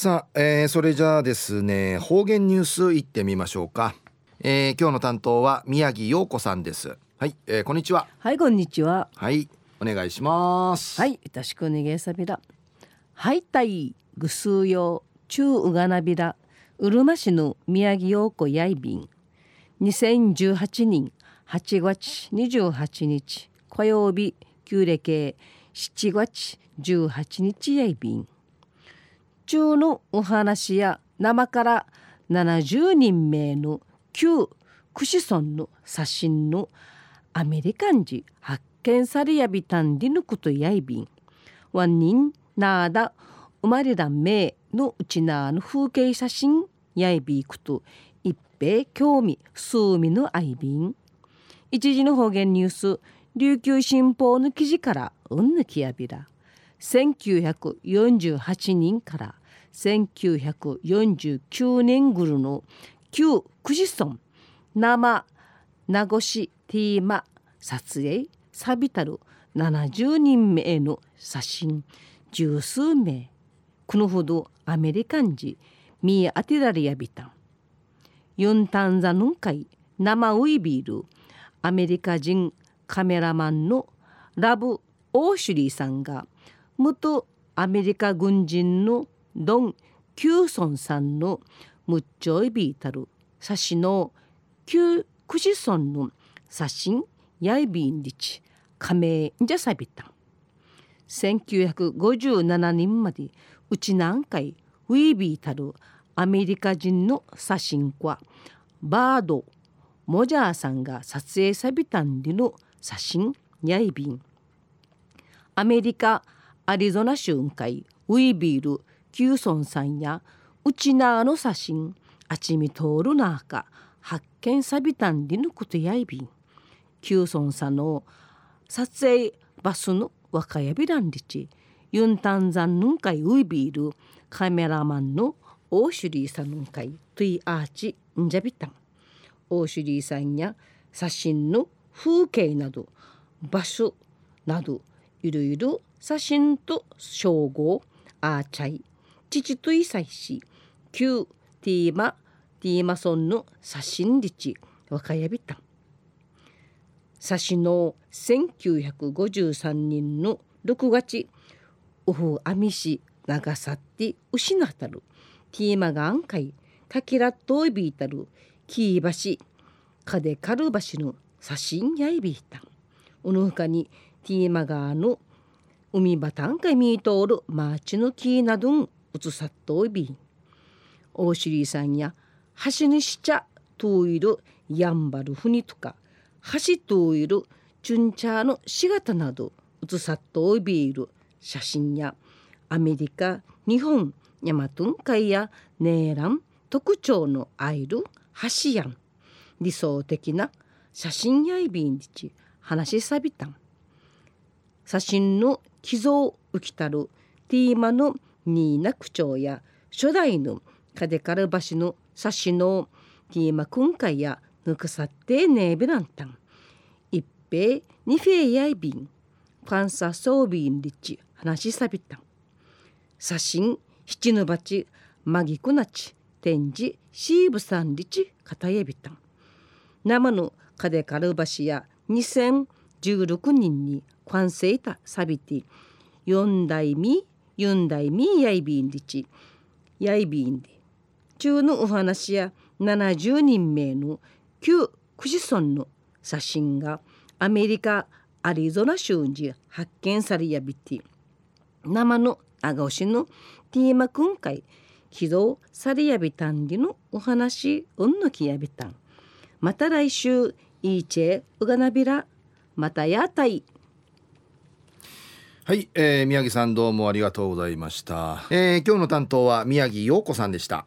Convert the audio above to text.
さあ、えー、それじゃあですね方言ニュースいってみましょうか、えー、今日の担当は宮城陽子さんです。はい、えー、こんにちは。はいこんにちは。はいお願いします。はいよろしくお願いさびらはいたいぐすうよ中うがなびらうるま市の宮城陽子やいびん。2018年8月28日火曜日旧暦7月18日やいびん中のお話や生から70人名の旧クシソンの写真のアメリカン人発見されやびたんりぬことやいびん。ワンニンナーダ生まれだ名のうちなの風景写真やいびいくと一平興味数味のあいびん。一時の方言ニュース琉球新報の記事からうんぬきやびら。1948年から1949年ぐるの旧クジソン生名越ティーマ撮影サビタル70人目の写真十数名このほどアメリカン人ミーアティラリアビタンユンタンザヌンカイ生ウイビールアメリカ人カメラマンのラブ・オーシュリーさんが元アメリカ軍人のドン・キューソンさんのムッチョイビータル写真のキュークシソンの写真ヤイビンリチ加盟じゃさびた1957年までうち何回ウィービータルアメリカ人の写真家バード・モジャーさんが撮影さびたんでの写真やいびんアメリカアリゾナ州会ウィービール・キューソンさんやうちなの写真あちみ通るなか発見さびたんでのことやいびん。キューソンさんの撮影バスの若やびらんりち。ユンタンザンヌンカイウィビールカメラマンのオーシュリーさんヌンカイトゥイアーチンジャビタン。オーシュリーさんや写真の風景など場所などいろいろ写真と称号アーチャイ父といさいし旧ティーマティーマソンの写真リチ若やびた。ん写真の1953年の6月ウフアミシ長さって失ったる。ティーマが案会かきらといびいたる。キーバシカデカルバシの写真やいびいた。んおのほかにティーマガーの海バタンカイミートールマーチのキーなどんうつさっといびん。オーシリーさんや橋にしちゃトゥイルやんばるふにとか橋といるチュンチャーの仕方など写さっといびいる写真やアメリカ日本ヤマトン海やネーラン特徴のアイル橋やん。理想的な写真やいびんりち話しさびたん。写真の寄贈浮きたるティーマのニーナ区長や初代のカデカル橋の写真のティーマ今回やぬくさってねえべらんたん。一平二フェやいびんファンサソービンリッチ話しさびたん。写真七の鉢マギクナチ展示シーブサンリチ片やびたん。生のカデカルバシや2016人に完成たサビティ四代目四代目やいびんリチやいびんで中のお話や70人名の旧クシソンの写真がアメリカアリゾナ州に発見されやびて生の長押しのティーマ今回起動されやびたんでのお話うんのきやびたんまた来週いいチェうがなびらまたやたいはい、えー、宮城さんどうもありがとうございました、えー、今日の担当は宮城陽子さんでした。